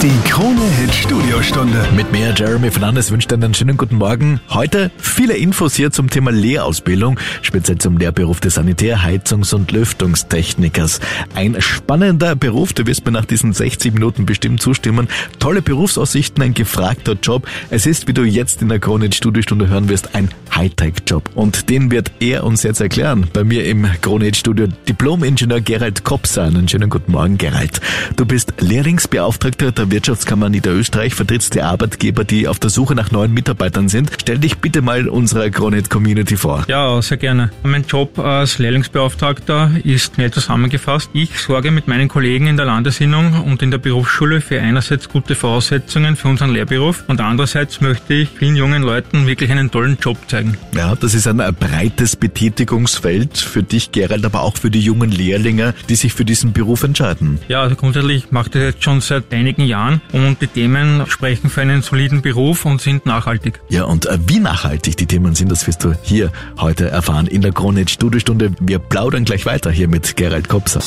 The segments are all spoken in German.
Die Krone Hit Studiostunde. Mit mir, Jeremy Fernandes, wünscht einen schönen guten Morgen. Heute viele Infos hier zum Thema Lehrausbildung, speziell zum Lehrberuf des Sanitär-, Heizungs- und Lüftungstechnikers. Ein spannender Beruf, du wirst mir nach diesen 60 Minuten bestimmt zustimmen. Tolle Berufsaussichten, ein gefragter Job. Es ist, wie du jetzt in der Krone Hit Studiostunde hören wirst, ein Hightech-Job. Und den wird er uns jetzt erklären. Bei mir im Krone Hit Studio Diplom-Ingenieur Gerald Kopser. Einen schönen guten Morgen, Gerald. Du bist Lehrlingsbeauftragter der Wirtschaftskammer Niederösterreich, vertrittst die Arbeitgeber, die auf der Suche nach neuen Mitarbeitern sind. Stell dich bitte mal unserer Kronet Community vor. Ja, sehr gerne. Mein Job als Lehrlingsbeauftragter ist schnell zusammengefasst. Ich sorge mit meinen Kollegen in der Landesinnung und in der Berufsschule für einerseits gute Voraussetzungen für unseren Lehrberuf und andererseits möchte ich vielen jungen Leuten wirklich einen tollen Job zeigen. Ja, das ist ein breites Betätigungsfeld für dich, Gerald, aber auch für die jungen Lehrlinge, die sich für diesen Beruf entscheiden. Ja, also grundsätzlich mache ich das jetzt schon seit einigen Jahren und die Themen sprechen für einen soliden Beruf und sind nachhaltig. Ja, und äh, wie nachhaltig die Themen sind, das wirst du hier heute erfahren in der Krone Studiostunde. Wir plaudern gleich weiter hier mit Gerald Kopser.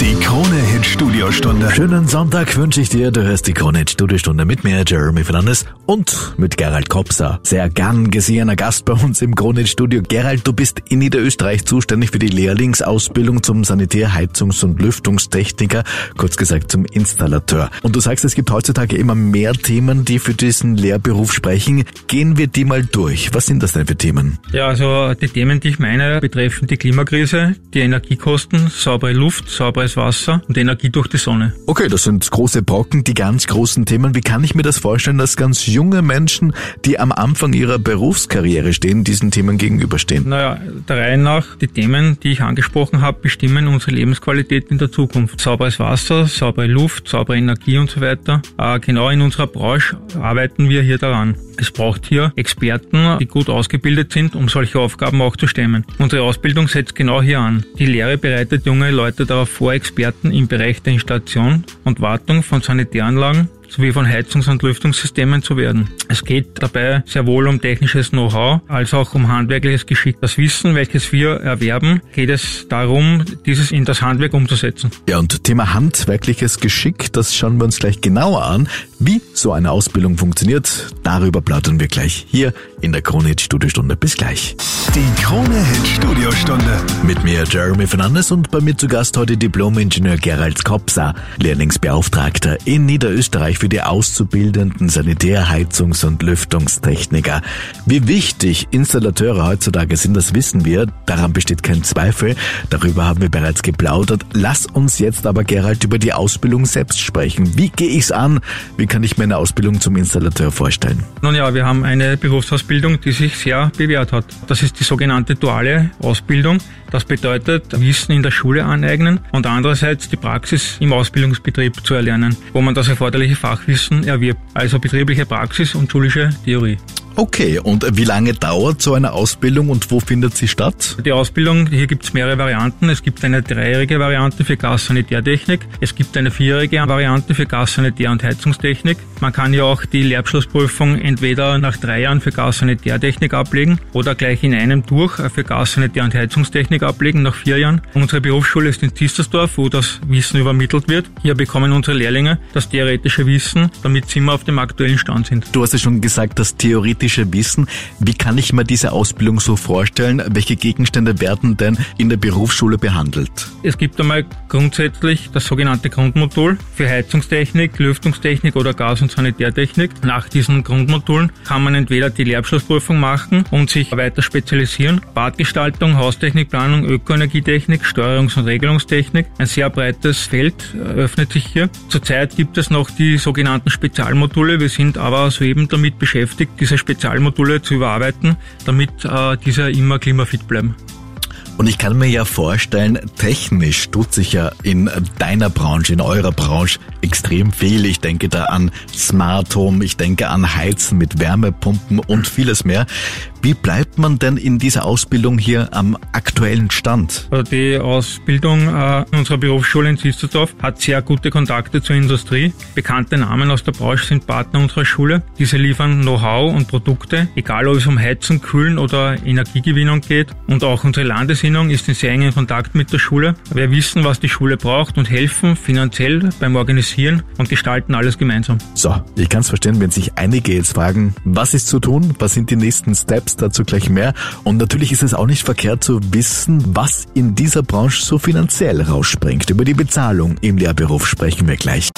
Die Krone Hit Studiostunde. Schönen Sonntag wünsche ich dir. Du hörst die Krone Studiostunde mit mir, Jeremy Fernandes und mit Gerald Kopser. Sehr gern gesehener Gast bei uns im Krone Studio. Gerald, du bist in Niederösterreich zuständig für die Lehrlingsausbildung zum Sanitär-, Heizungs- und Lüftungstechniker, kurz gesagt zum Installateur. Und du sagst, es gibt heutzutage immer mehr Themen, die für diesen Lehrberuf sprechen. Gehen wir die mal durch. Was sind das denn für Themen? Ja, also die Themen, die ich meine, betreffen die Klimakrise, die Energiekosten, saubere Luft, sauberes Wasser und Energie durch die Sonne. Okay, das sind große Brocken, die ganz großen Themen. Wie kann ich mir das vorstellen, dass ganz junge Menschen, die am Anfang ihrer Berufskarriere stehen, diesen Themen gegenüberstehen? Naja, der Reihe nach, die Themen, die ich angesprochen habe, bestimmen unsere Lebensqualität in der Zukunft. Sauberes Wasser, saubere Luft, saubere Energie und so weiter. Äh, genau in unserer Branche arbeiten wir hier daran. Es braucht hier Experten, die gut ausgebildet sind, um solche Aufgaben auch zu stemmen. Unsere Ausbildung setzt genau hier an. Die Lehre bereitet junge Leute darauf vor, Experten im Bereich der Installation und Wartung von Sanitäranlagen sowie von Heizungs- und Lüftungssystemen zu werden. Es geht dabei sehr wohl um technisches Know-how, als auch um handwerkliches Geschick. Das Wissen, welches wir erwerben, geht es darum, dieses in das Handwerk umzusetzen. Ja, und Thema handwerkliches Geschick, das schauen wir uns gleich genauer an. Wie so eine Ausbildung funktioniert, darüber plaudern wir gleich hier in der Krone Hit Studiostunde. Bis gleich. Die Krone Hit Studiostunde. Mit mir Jeremy Fernandes und bei mir zu Gast heute Diplom-Ingenieur Gerald Kopser, Lehrlingsbeauftragter in Niederösterreich für die Auszubildenden Sanitär-, Heizungs- und Lüftungstechniker. Wie wichtig Installateure heutzutage sind, das wissen wir. Daran besteht kein Zweifel. Darüber haben wir bereits geplaudert. Lass uns jetzt aber, Gerald, über die Ausbildung selbst sprechen. Wie gehe ich's an? Wie kann ich mir eine Ausbildung zum Installateur vorstellen? Nun ja, wir haben eine Berufsausbildung, die sich sehr bewährt hat. Das ist die sogenannte duale Ausbildung. Das bedeutet, Wissen in der Schule aneignen und andererseits die Praxis im Ausbildungsbetrieb zu erlernen, wo man das erforderliche Fachwissen erwirbt, also betriebliche Praxis und schulische Theorie. Okay, und wie lange dauert so eine Ausbildung und wo findet sie statt? Die Ausbildung, hier gibt es mehrere Varianten. Es gibt eine dreijährige Variante für Gassanitärtechnik. Es gibt eine vierjährige Variante für Gassanitär- und Heizungstechnik. Man kann ja auch die Lehrabschlussprüfung entweder nach drei Jahren für Gassanitärtechnik ablegen oder gleich in einem durch für Gassanitär- und Heizungstechnik ablegen nach vier Jahren. Unsere Berufsschule ist in Zistersdorf, wo das Wissen übermittelt wird. Hier bekommen unsere Lehrlinge das theoretische Wissen, damit sie immer auf dem aktuellen Stand sind. Du hast ja schon gesagt, das theoretische Wissen. Wie kann ich mir diese Ausbildung so vorstellen? Welche Gegenstände werden denn in der Berufsschule behandelt? Es gibt einmal grundsätzlich das sogenannte Grundmodul für Heizungstechnik, Lüftungstechnik oder Gas- und Sanitärtechnik. Nach diesen Grundmodulen kann man entweder die Lehrabschlussprüfung machen und sich weiter spezialisieren. Badgestaltung, Haustechnikplanung, Ökoenergietechnik, Steuerungs- und Regelungstechnik. Ein sehr breites Feld öffnet sich hier. Zurzeit gibt es noch die sogenannten Spezialmodule. Wir sind aber soeben damit beschäftigt, diese Spezialmodule zu überarbeiten, damit äh, diese immer klimafit bleiben. Und ich kann mir ja vorstellen, technisch tut sich ja in deiner Branche, in eurer Branche extrem viel. Ich denke da an Smart Home, ich denke an Heizen mit Wärmepumpen und vieles mehr. Wie bleibt man denn in dieser Ausbildung hier am aktuellen Stand? Also die Ausbildung äh, unserer Berufsschule in Zisterdorf hat sehr gute Kontakte zur Industrie. Bekannte Namen aus der Branche sind Partner unserer Schule. Diese liefern Know-how und Produkte, egal ob es um Heizen, Kühlen oder Energiegewinnung geht. Und auch unsere Landesinnung ist in sehr engen Kontakt mit der Schule. Wir wissen, was die Schule braucht und helfen finanziell beim Organisieren und gestalten alles gemeinsam. So, ich kann es verstehen, wenn sich einige jetzt fragen, was ist zu tun, was sind die nächsten Steps, dazu gleich mehr. Und natürlich ist es auch nicht verkehrt zu wissen, was in dieser Branche so finanziell rausspringt. Über die Bezahlung im Lehrberuf sprechen wir gleich.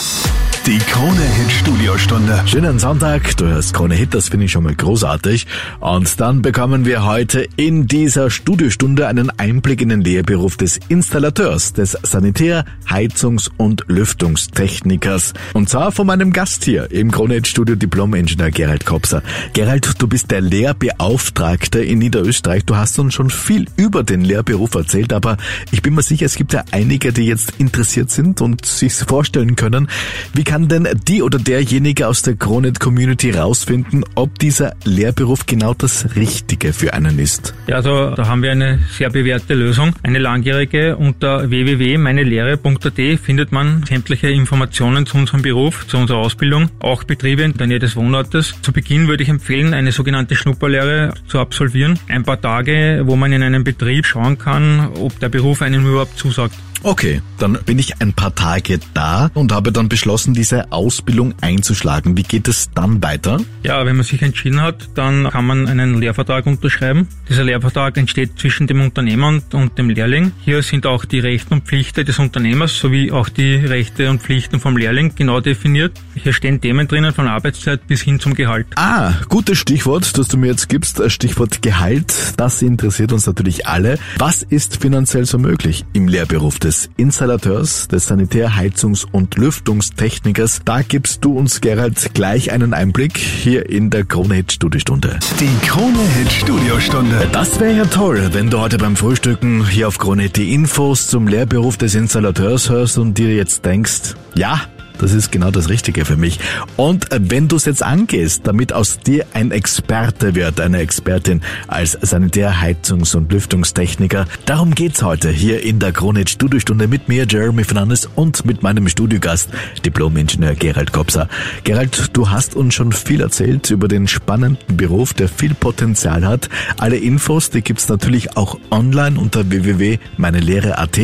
Die Krone Hit Studiostunde. Schönen Sonntag, du hörst Krone Hit, das finde ich schon mal großartig. Und dann bekommen wir heute in dieser Studiostunde einen Einblick in den Lehrberuf des Installateurs, des Sanitär-, Heizungs- und Lüftungstechnikers. Und zwar von meinem Gast hier im Krone Hit Studio Diplom-Ingenieur Gerald Kopser. Gerald, du bist der Lehrbeauftragte in Niederösterreich. Du hast uns schon viel über den Lehrberuf erzählt, aber ich bin mir sicher, es gibt ja einige, die jetzt interessiert sind und sich vorstellen können, wie kann kann denn die oder derjenige aus der Kronet Community rausfinden, ob dieser Lehrberuf genau das Richtige für einen ist? Ja, also da haben wir eine sehr bewährte Lösung, eine langjährige. Unter www.meinelehre.at findet man sämtliche Informationen zu unserem Beruf, zu unserer Ausbildung, auch Betriebe in der Nähe des Wohnortes. Zu Beginn würde ich empfehlen, eine sogenannte Schnupperlehre zu absolvieren. Ein paar Tage, wo man in einem Betrieb schauen kann, ob der Beruf einem überhaupt zusagt. Okay, dann bin ich ein paar Tage da und habe dann beschlossen, diese Ausbildung einzuschlagen. Wie geht es dann weiter? Ja, wenn man sich entschieden hat, dann kann man einen Lehrvertrag unterschreiben. Dieser Lehrvertrag entsteht zwischen dem Unternehmer und, dem Lehrling. Hier sind auch die Rechte und Pflichten des Unternehmers sowie auch die Rechte und Pflichten vom Lehrling genau definiert. Hier stehen Themen drinnen von Arbeitszeit bis hin zum Gehalt. Ah, gutes Stichwort, das du mir jetzt gibst, Stichwort Gehalt. Das interessiert uns natürlich alle. Was ist finanziell so möglich im Lehrberuf des des Installateurs, des Sanitär-, Heizungs- und Lüftungstechnikers. Da gibst du uns, Gerald, gleich einen Einblick hier in der Krone-Hit Studiostunde. Die Krone-Hit Studiostunde. Das wäre ja toll, wenn du heute beim Frühstücken hier auf Krone die Infos zum Lehrberuf des Installateurs hörst und dir jetzt denkst, ja, das ist genau das Richtige für mich. Und äh, wenn du es jetzt angehst, damit aus dir ein Experte wird, eine Expertin als Sanitär-, Heizungs- und Lüftungstechniker, darum geht's heute hier in der Kronit Studiostunde mit mir, Jeremy Fernandes, und mit meinem Studiogast, Diplom-Ingenieur Gerald Kopser. Gerald, du hast uns schon viel erzählt über den spannenden Beruf, der viel Potenzial hat. Alle Infos, die gibt's natürlich auch online unter www.meinelehre.at.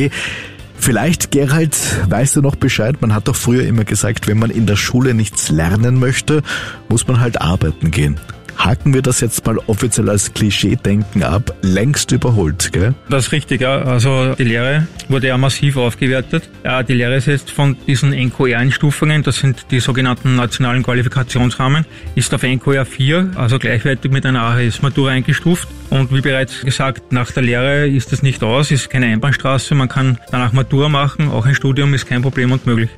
Vielleicht, Gerald, weißt du noch Bescheid? Man hat doch früher immer gesagt, wenn man in der Schule nichts lernen möchte, muss man halt arbeiten gehen haken wir das jetzt mal offiziell als Klischee-Denken ab, längst überholt, gell? Das ist richtig, ja. Also die Lehre wurde ja massiv aufgewertet. Ja, die Lehre ist jetzt von diesen NQR-Einstufungen, das sind die sogenannten nationalen Qualifikationsrahmen, ist auf NQR 4, also gleichwertig mit einer AHS-Matura eingestuft. Und wie bereits gesagt, nach der Lehre ist das nicht aus, ist keine Einbahnstraße, man kann danach Matura machen, auch ein Studium ist kein Problem und möglich.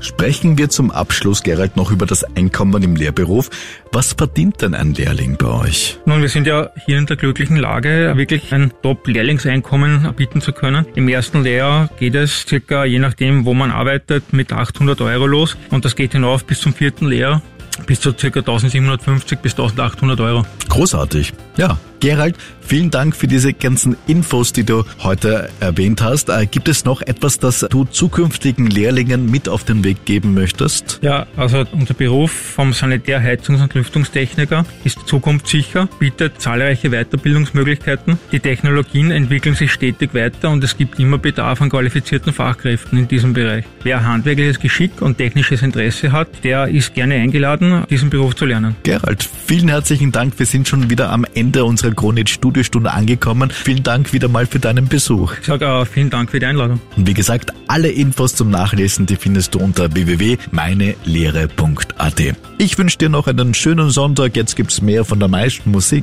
Sprechen wir zum Abschluss, Gerald, noch über das Einkommen im Lehrberuf. Was verdient denn ein Lehrling bei euch? Nun, wir sind ja hier in der glücklichen Lage, wirklich ein Top-Lehrlingseinkommen bieten zu können. Im ersten Lehrjahr geht es circa, je nachdem, wo man arbeitet, mit 800 Euro los und das geht hinauf bis zum vierten Lehrjahr bis zu ca. 1750 bis 1800 Euro. Großartig. Ja, Gerald, vielen Dank für diese ganzen Infos, die du heute erwähnt hast. Äh, gibt es noch etwas, das du zukünftigen Lehrlingen mit auf den Weg geben möchtest? Ja, also unser Beruf vom Sanitär-, Heizungs- und Lüftungstechniker ist zukunftssicher, bietet zahlreiche Weiterbildungsmöglichkeiten. Die Technologien entwickeln sich stetig weiter und es gibt immer Bedarf an qualifizierten Fachkräften in diesem Bereich. Wer handwerkliches Geschick und technisches Interesse hat, der ist gerne eingeladen, diesen Beruf zu lernen. Gerald, vielen herzlichen Dank. Wir sind schon wieder am Ende unserer unserer Kronit Studiostunde angekommen. Vielen Dank wieder mal für deinen Besuch. Ich sage auch vielen Dank für die Einladung. Und wie gesagt, alle Infos zum Nachlesen, die findest du unter www.meinelehre.at. Ich wünsche dir noch einen schönen Sonntag. Jetzt gibt's mehr von der meisten Musik.